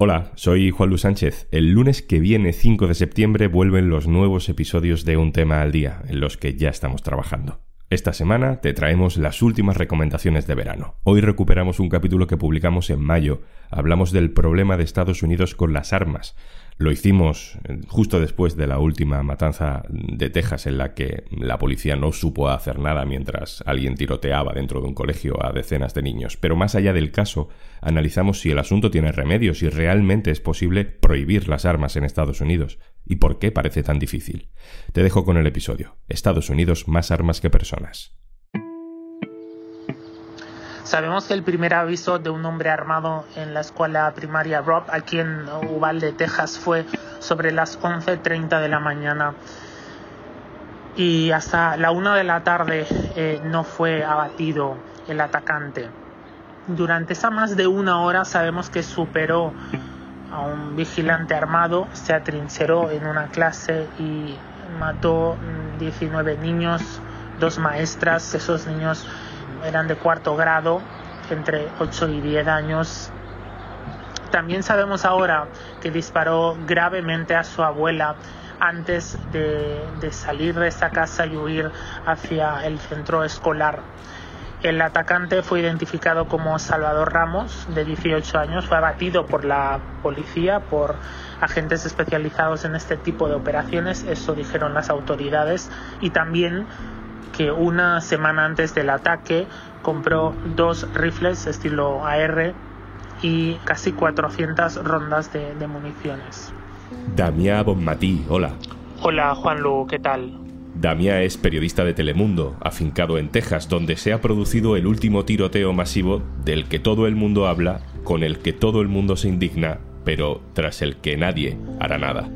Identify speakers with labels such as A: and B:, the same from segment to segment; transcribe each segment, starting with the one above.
A: Hola, soy Juan Luis Sánchez. El lunes que viene, 5 de septiembre, vuelven los nuevos episodios de Un tema al día, en los que ya estamos trabajando. Esta semana te traemos las últimas recomendaciones de verano. Hoy recuperamos un capítulo que publicamos en mayo. Hablamos del problema de Estados Unidos con las armas. Lo hicimos eh, justo después de la última matanza de Texas en la que la policía no supo hacer nada mientras alguien tiroteaba dentro de un colegio a decenas de niños. Pero más allá del caso, analizamos si el asunto tiene remedio, si realmente es posible prohibir las armas en Estados Unidos y por qué parece tan difícil. Te dejo con el episodio. Estados Unidos más armas que personas.
B: Sabemos que el primer aviso de un hombre armado en la escuela primaria Rob, aquí en Uvalde, Texas, fue sobre las 11.30 de la mañana. Y hasta la 1 de la tarde eh, no fue abatido el atacante. Durante esa más de una hora sabemos que superó a un vigilante armado, se atrincheró en una clase y mató 19 niños, dos maestras, esos niños eran de cuarto grado, entre 8 y 10 años. También sabemos ahora que disparó gravemente a su abuela antes de, salir de esa casa y huir hacia el centro escolar. El atacante fue identificado como Salvador Ramos, de 18 años, fue abatido por la policía, por agentes especializados en este tipo de operaciones, eso dijeron las autoridades, y también que una semana antes del ataque compró dos rifles estilo AR y casi 400 rondas de, municiones.
A: Damia Bonmatí, hola.
B: Hola Juanlu, ¿qué tal?
A: Damia es periodista de Telemundo, afincado en Texas, donde se ha producido el último tiroteo masivo del que todo el mundo habla, con el que todo el mundo se indigna, pero tras el que nadie hará nada.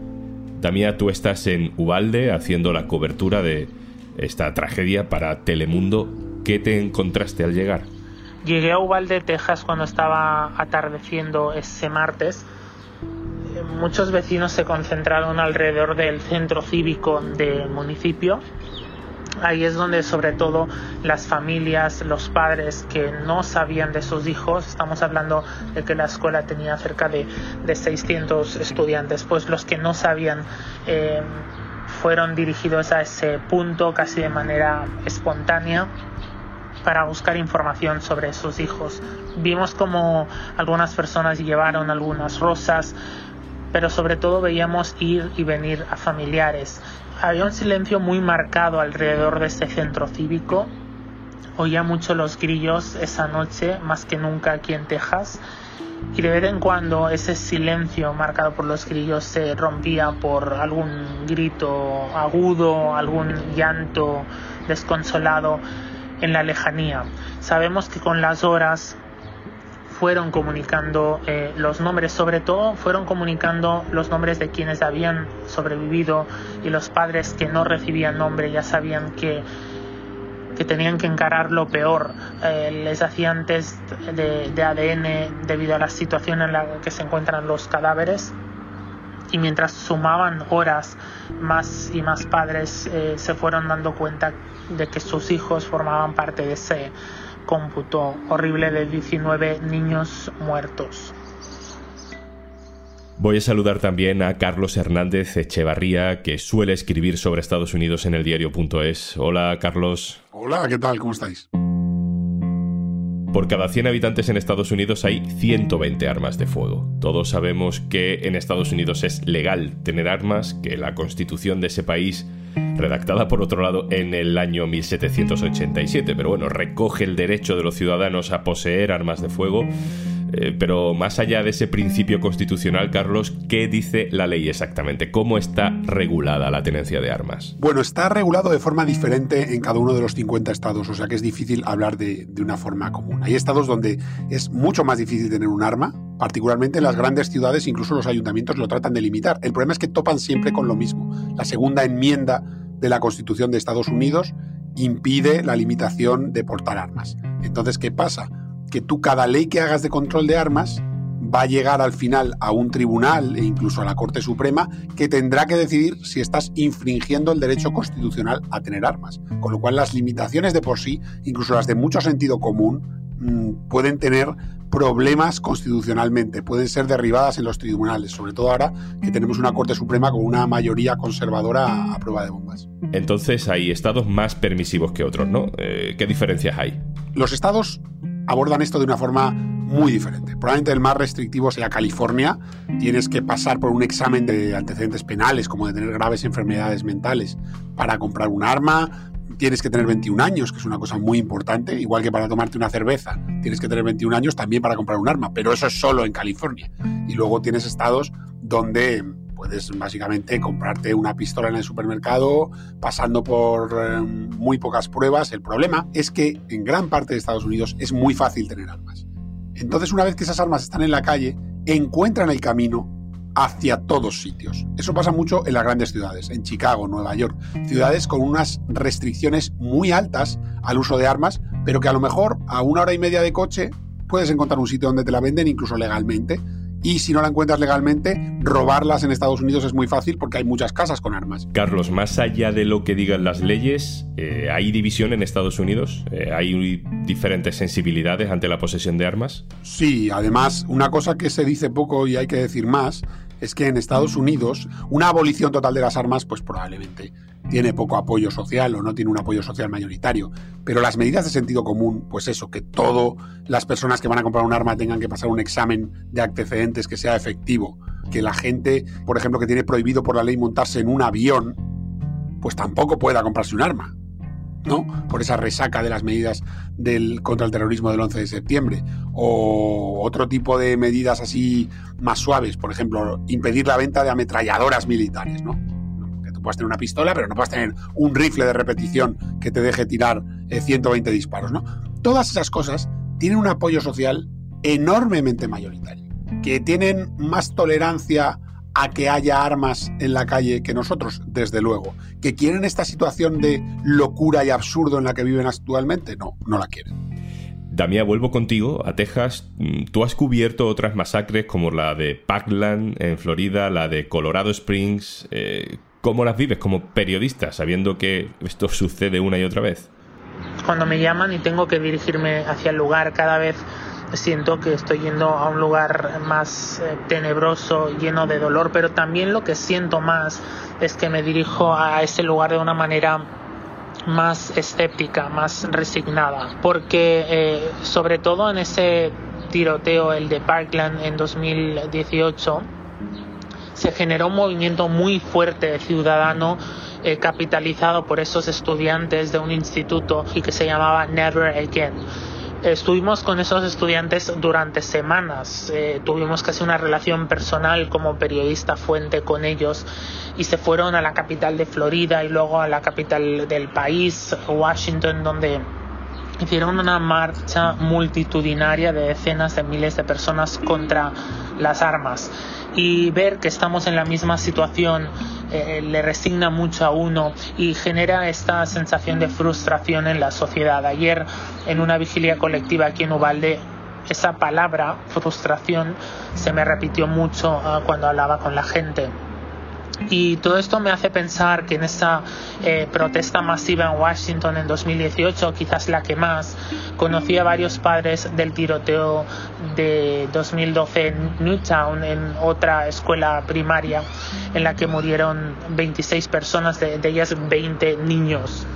A: Damia, tú estás en Ubalde haciendo la cobertura de esta tragedia para Telemundo. ¿Qué te encontraste al llegar?
B: Llegué a Uvalde, Texas, cuando estaba atardeciendo ese martes. Muchos vecinos se concentraron alrededor del centro cívico del municipio. Ahí es donde sobre todo las familias, los padres que no sabían de sus hijos, estamos hablando de que la escuela tenía cerca de, de 600 estudiantes, pues los que no sabían eh, fueron dirigidos a ese punto casi de manera espontánea para buscar información sobre sus hijos. Vimos como algunas personas llevaron algunas rosas, pero sobre todo veíamos ir y venir a familiares. Había un silencio muy marcado alrededor de este centro cívico. Oía mucho los grillos esa noche, más que nunca aquí en Texas y de vez en cuando ese silencio marcado por los grillos se rompía por algún grito agudo, algún llanto desconsolado en la lejanía. Sabemos que con las horas fueron comunicando eh, los nombres, sobre todo fueron comunicando los nombres de quienes habían sobrevivido y los padres que no recibían nombre ya sabían que que tenían que encarar lo peor. Eh, les hacían test de, ADN debido a la situación en la que se encuentran los cadáveres. Y mientras sumaban horas, más y más padres eh, se fueron dando cuenta de que sus hijos formaban parte de ese cómputo horrible de 19 niños muertos.
A: Voy a saludar también a Carlos Hernández Echevarría, que suele escribir sobre Estados Unidos en el diario.es. Hola, Carlos.
C: Hola, ¿qué tal? ¿Cómo estáis?
A: Por cada 100 habitantes en Estados Unidos hay 120 armas de fuego. Todos sabemos que en Estados Unidos es legal tener armas, que la constitución de ese país, redactada por otro lado en el año 1787, pero bueno, recoge el derecho de los ciudadanos a poseer armas de fuego eh, pero más allá de ese principio constitucional, Carlos, ¿qué dice la ley exactamente? ¿Cómo está regulada la tenencia de armas?
C: Bueno, está regulado de forma diferente en cada uno de los 50 estados, o sea que es difícil hablar de, de una forma común. Hay estados donde es mucho más difícil tener un arma, particularmente en las grandes ciudades, incluso los ayuntamientos lo tratan de limitar. El problema es que topan siempre con lo mismo. La segunda enmienda de la Constitución de Estados Unidos impide la limitación de portar armas. Entonces, ¿qué pasa? Que tú cada ley que hagas de control de armas va a llegar al final a un tribunal e incluso a la Corte Suprema que tendrá que decidir si estás infringiendo el derecho constitucional a tener armas. Con lo cual las limitaciones de por sí, incluso las de mucho sentido común, mm, pueden tener problemas constitucionalmente, pueden ser derribadas en los tribunales, sobre todo ahora que tenemos una Corte Suprema con una mayoría conservadora a, prueba de bombas.
A: Entonces hay estados más permisivos que otros, ¿no? Eh, ¿Qué diferencias hay?
C: Los estados abordan esto de una forma muy diferente. Probablemente el más restrictivo sea California. Tienes que pasar por un examen de antecedentes penales, como de tener graves enfermedades mentales, para comprar un arma. Tienes que tener 21 años, que es una cosa muy importante, igual que para tomarte una cerveza. Tienes que tener 21 años también para comprar un arma, pero eso es solo en California. Y luego tienes estados donde puedes básicamente comprarte una pistola en el supermercado pasando por eh, muy pocas pruebas. El problema es que en gran parte de Estados Unidos es muy fácil tener armas. Entonces una vez que esas armas están en la calle, encuentran el camino hacia todos sitios. Eso pasa mucho en las grandes ciudades, en Chicago, Nueva York, ciudades con unas restricciones muy altas al uso de armas, pero que a lo mejor a una hora y media de coche puedes encontrar un sitio donde te la venden incluso legalmente y si no la encuentras legalmente, robarlas en Estados Unidos es muy fácil porque hay muchas casas con armas.
A: Carlos, más allá de lo que digan las leyes, eh, ¿hay división en Estados Unidos? Eh, ¿Hay diferentes sensibilidades ante la posesión de armas?
C: Sí, además, una cosa que se dice poco y hay que decir más es que en Estados Unidos una abolición total de las armas, pues probablemente tiene poco apoyo social o no tiene un apoyo social mayoritario. Pero las medidas de sentido común, pues eso, que todas las personas que van a comprar un arma tengan que pasar un examen de antecedentes que sea efectivo, que la gente, por ejemplo, que tiene prohibido por la ley montarse en un avión, pues tampoco pueda comprarse un arma. ¿no? Por esa resaca de las medidas del, contra el terrorismo del 11 de septiembre. O otro tipo de medidas así más suaves, por ejemplo, impedir la venta de ametralladoras militares, ¿no? Puedes tener una pistola, pero no puedes tener un rifle de repetición que te deje tirar 120 eh, disparos, ¿no? Todas esas cosas tienen un apoyo social enormemente mayoritario, que tienen más tolerancia a que haya armas en la calle que nosotros, desde luego. ¿Que quieren esta situación de locura y absurdo en la que viven actualmente? No, no la quieren.
A: Damián, vuelvo contigo a Texas. Mm, tú has cubierto otras masacres como la de Parkland en Florida, la de Colorado Springs. Eh, ¿Cómo las vives como periodista, sabiendo que esto sucede una y otra vez?
B: Cuando me llaman y tengo que dirigirme hacia el lugar, cada vez siento que estoy yendo a un lugar más eh, tenebroso, lleno de dolor, pero también lo que siento más es que me dirijo a ese lugar de una manera más escéptica, más resignada, porque eh, sobre todo en ese tiroteo, el de Parkland en 2018, se generó un movimiento muy fuerte ciudadano eh, capitalizado por esos estudiantes de un instituto y que se llamaba Never Again. Estuvimos con esos estudiantes durante semanas, eh, tuvimos casi una relación personal como periodista fuente con ellos y se fueron a la capital de Florida y luego a la capital del país, Washington, donde hicieron una marcha multitudinaria de decenas de miles de personas contra las armas y ver que estamos en la misma situación eh, le resigna mucho a uno y genera esta sensación de frustración en la sociedad. Ayer en una vigilia colectiva aquí en Ubalde esa palabra frustración se me repitió mucho ah, cuando hablaba con la gente. Y todo esto me hace pensar que en esa eh, protesta masiva en Washington en 2018, quizás la que más, conocí a varios padres del tiroteo de 2012 en Newtown, en otra escuela primaria, en la que murieron 26 personas, de ellas 20 niños.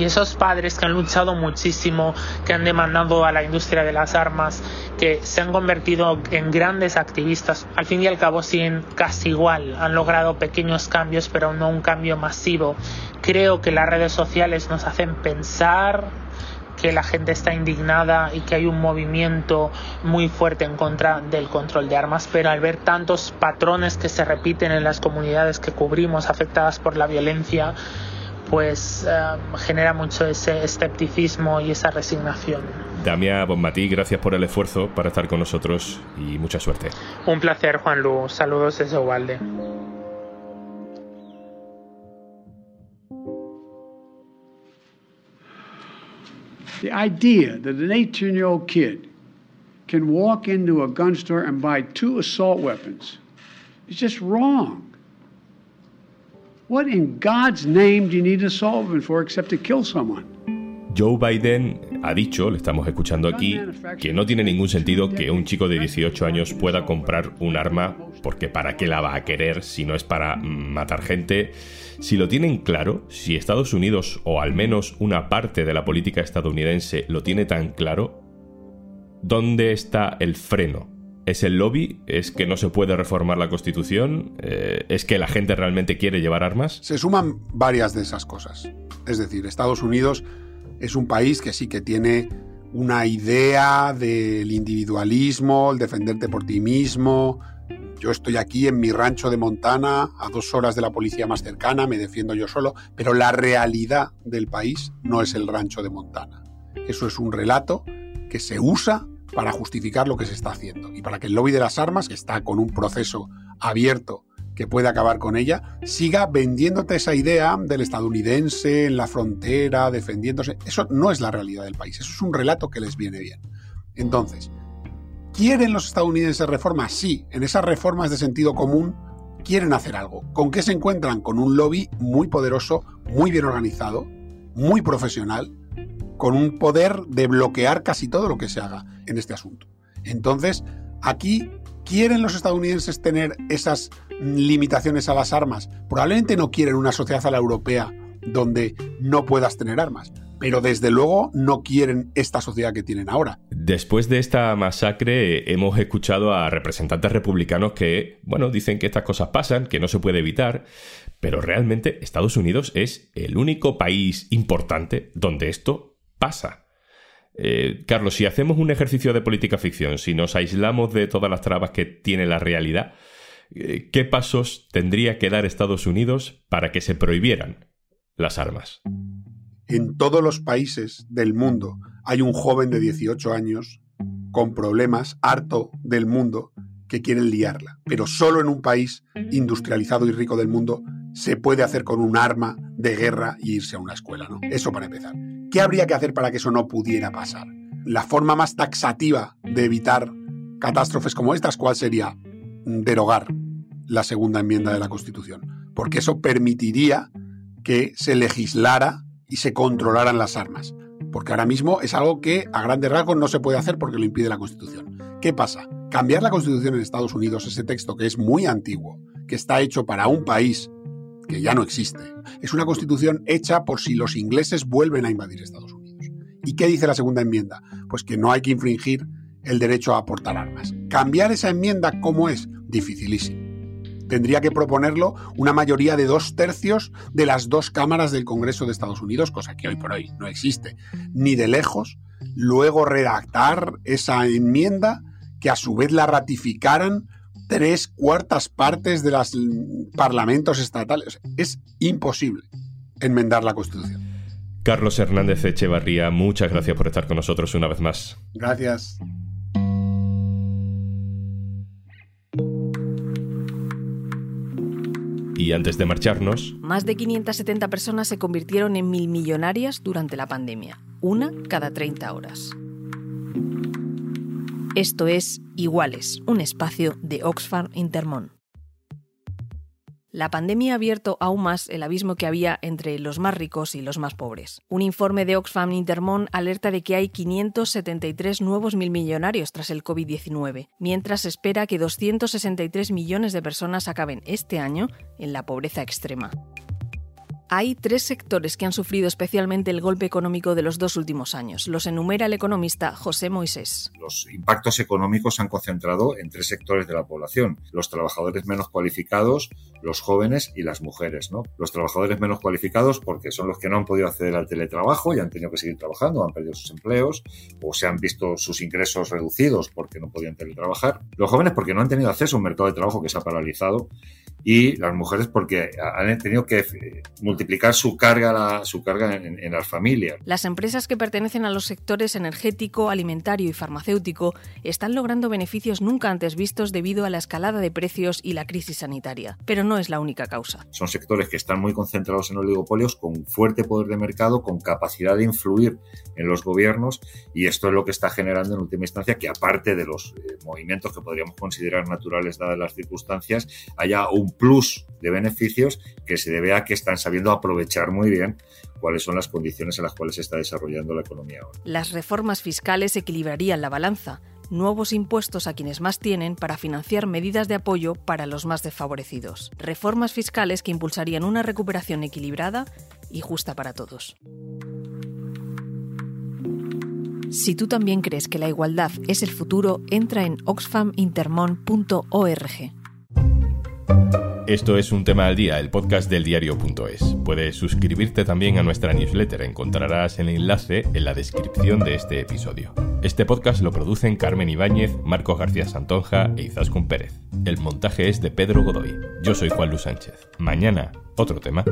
B: Y esos padres que han luchado muchísimo, que han demandado a la industria de las armas, que se han convertido en grandes activistas, al fin y al cabo siguen casi igual, han logrado pequeños cambios, pero no un cambio masivo. Creo que las redes sociales nos hacen pensar que la gente está indignada y que hay un movimiento muy fuerte en contra del control de armas, pero al ver tantos patrones que se repiten en las comunidades que cubrimos afectadas por la violencia, pues em, genera mucho ese escepticismo y esa resignación.
A: Damia Bonmatí, gracias por el esfuerzo para estar con nosotros y mucha suerte.
B: Un placer, Juan Lu. Saludos desde Ubalde.
D: The idea that an 18 year old kid can walk into a gun store and buy two assault weapons is just wrong. What in God's name do you need a solvent for except to kill someone?
A: Joe Biden ha dicho, le estamos escuchando aquí, que no tiene ningún sentido que un chico de 18 años pueda comprar un arma porque para qué la va a querer si no es para matar gente. Si lo tienen claro, si Estados Unidos o al menos una parte de la política estadounidense lo tiene tan claro, ¿dónde está el freno? ¿Es el lobby? ¿Es que no se puede reformar la Constitución? Eh, ¿Es que la gente realmente quiere llevar armas?
C: Se suman varias de esas cosas. Es decir, Estados Unidos es un país que sí que tiene una idea del individualismo, el defenderte por ti mismo. Yo estoy aquí en mi rancho de Montana, a dos horas de la policía más cercana, me defiendo yo solo, pero la realidad del país no es el rancho de Montana. Eso es un relato que se usa para justificar lo que se está haciendo y para que el lobby de las armas, que está con un proceso abierto que puede acabar con ella, siga vendiéndote esa idea del estadounidense en la frontera, defendiéndose. Eso no es la realidad del país, eso es un relato que les viene bien. Entonces, ¿quieren los estadounidenses reformas? Sí, en esas reformas de sentido común quieren hacer algo. ¿Con qué se encuentran? Con un lobby muy poderoso, muy bien organizado, muy profesional, con un poder de bloquear casi todo lo que se haga en este asunto. Entonces, aquí ¿Quieren los estadounidenses tener esas limitaciones a las armas? Probablemente no quieren una sociedad a la europea donde no puedas tener armas, pero desde luego no quieren esta sociedad que tienen ahora.
A: Después de esta masacre hemos escuchado a representantes republicanos que, bueno, dicen que estas cosas pasan, que no se puede evitar, pero realmente Estados Unidos es el único país importante donde esto pasa. Eh, Carlos, si hacemos un ejercicio de política ficción, si nos aislamos de todas las trabas que tiene la realidad, eh, ¿qué pasos tendría que dar Estados Unidos para que se prohibieran las armas?
C: En todos los países del mundo hay un joven de 18 años con problemas, harto del mundo, que quiere liarla. Pero solo en un país industrializado y rico del mundo se puede hacer con un arma de guerra y irse a una escuela, ¿no? Eso para empezar. ¿Qué habría que hacer para que eso no pudiera pasar? La forma más taxativa de evitar catástrofes como estas, ¿cuál sería? Derogar la segunda enmienda de la Constitución, porque eso permitiría que se legislara y se controlaran las armas, porque ahora mismo es algo que a grandes rasgos no se puede hacer porque lo impide la Constitución. ¿Qué pasa? Cambiar la Constitución en Estados Unidos, ese texto que es muy antiguo, que está hecho para un país que ya no existe. Es una constitución hecha por si los ingleses vuelven a invadir Estados Unidos. ¿Y qué dice la segunda enmienda? Pues que no hay que infringir el derecho a aportar armas. Cambiar esa enmienda, ¿cómo es? Dificilísimo. Tendría que proponerlo una mayoría de dos tercios de las dos cámaras del Congreso de Estados Unidos, cosa que hoy por hoy no existe, ni de lejos. Luego redactar esa enmienda que a su vez la ratificaran tres cuartas partes de los parlamentos estatales. Es imposible enmendar la Constitución.
A: Carlos Hernández Echevarría, muchas gracias por estar con nosotros una vez más.
C: Gracias.
A: Y antes de marcharnos...
E: Más de 570 personas se convirtieron en mil millonarias durante la pandemia, una cada 30 horas. Esto es Iguales, un espacio de Oxfam Intermón. La pandemia ha abierto aún más el abismo que había entre los más ricos y los más pobres. Un informe de Oxfam Intermón alerta de que hay 573 nuevos mil millonarios tras el COVID-19, mientras se espera que 263 millones de personas acaben este año en la pobreza extrema. Hay tres sectores que han sufrido especialmente el golpe económico de los dos últimos años. Los enumera el economista José Moisés.
F: Los impactos económicos se han concentrado en tres sectores de la población. Los trabajadores menos cualificados, los jóvenes y las mujeres. Los trabajadores menos cualificados porque son los que no han podido acceder al teletrabajo y han tenido que seguir trabajando, han perdido sus empleos o se han visto sus ingresos reducidos porque no podían teletrabajar. Los jóvenes porque no han tenido acceso a un mercado de trabajo que se ha paralizado y las mujeres porque han tenido que eh, multiplicar su carga, su carga en, las familias.
E: Las empresas que pertenecen a los sectores energético, alimentario y farmacéutico están logrando beneficios nunca antes vistos debido a la escalada de precios y la crisis sanitaria, pero no es la única causa.
F: Son sectores que están muy concentrados en oligopolios, con fuerte poder de mercado, con capacidad de influir en los gobiernos y esto es lo que está generando en última instancia que aparte de los eh, movimientos que podríamos considerar naturales dadas las circunstancias, haya un plus de beneficios que se debe a que están sabiendo aprovechar muy bien cuáles son las condiciones en las cuales se está desarrollando la economía ahora.
E: Las reformas fiscales equilibrarían la balanza, nuevos impuestos a quienes más tienen para financiar medidas de apoyo para los más desfavorecidos. Reformas fiscales que impulsarían una recuperación equilibrada y justa para todos. Si tú también crees que la igualdad es el futuro, entra en oxfamintermon.org.
A: Esto es un tema al día, el podcast del diario.es. Puedes suscribirte también a nuestra newsletter, encontrarás el enlace en la descripción de este episodio. Este podcast lo producen Carmen Ibáñez, Marcos García Santonja e Izaskun Pérez. El montaje es de Pedro Godoy. Yo soy Juan Luis Sánchez. Mañana, otro tema.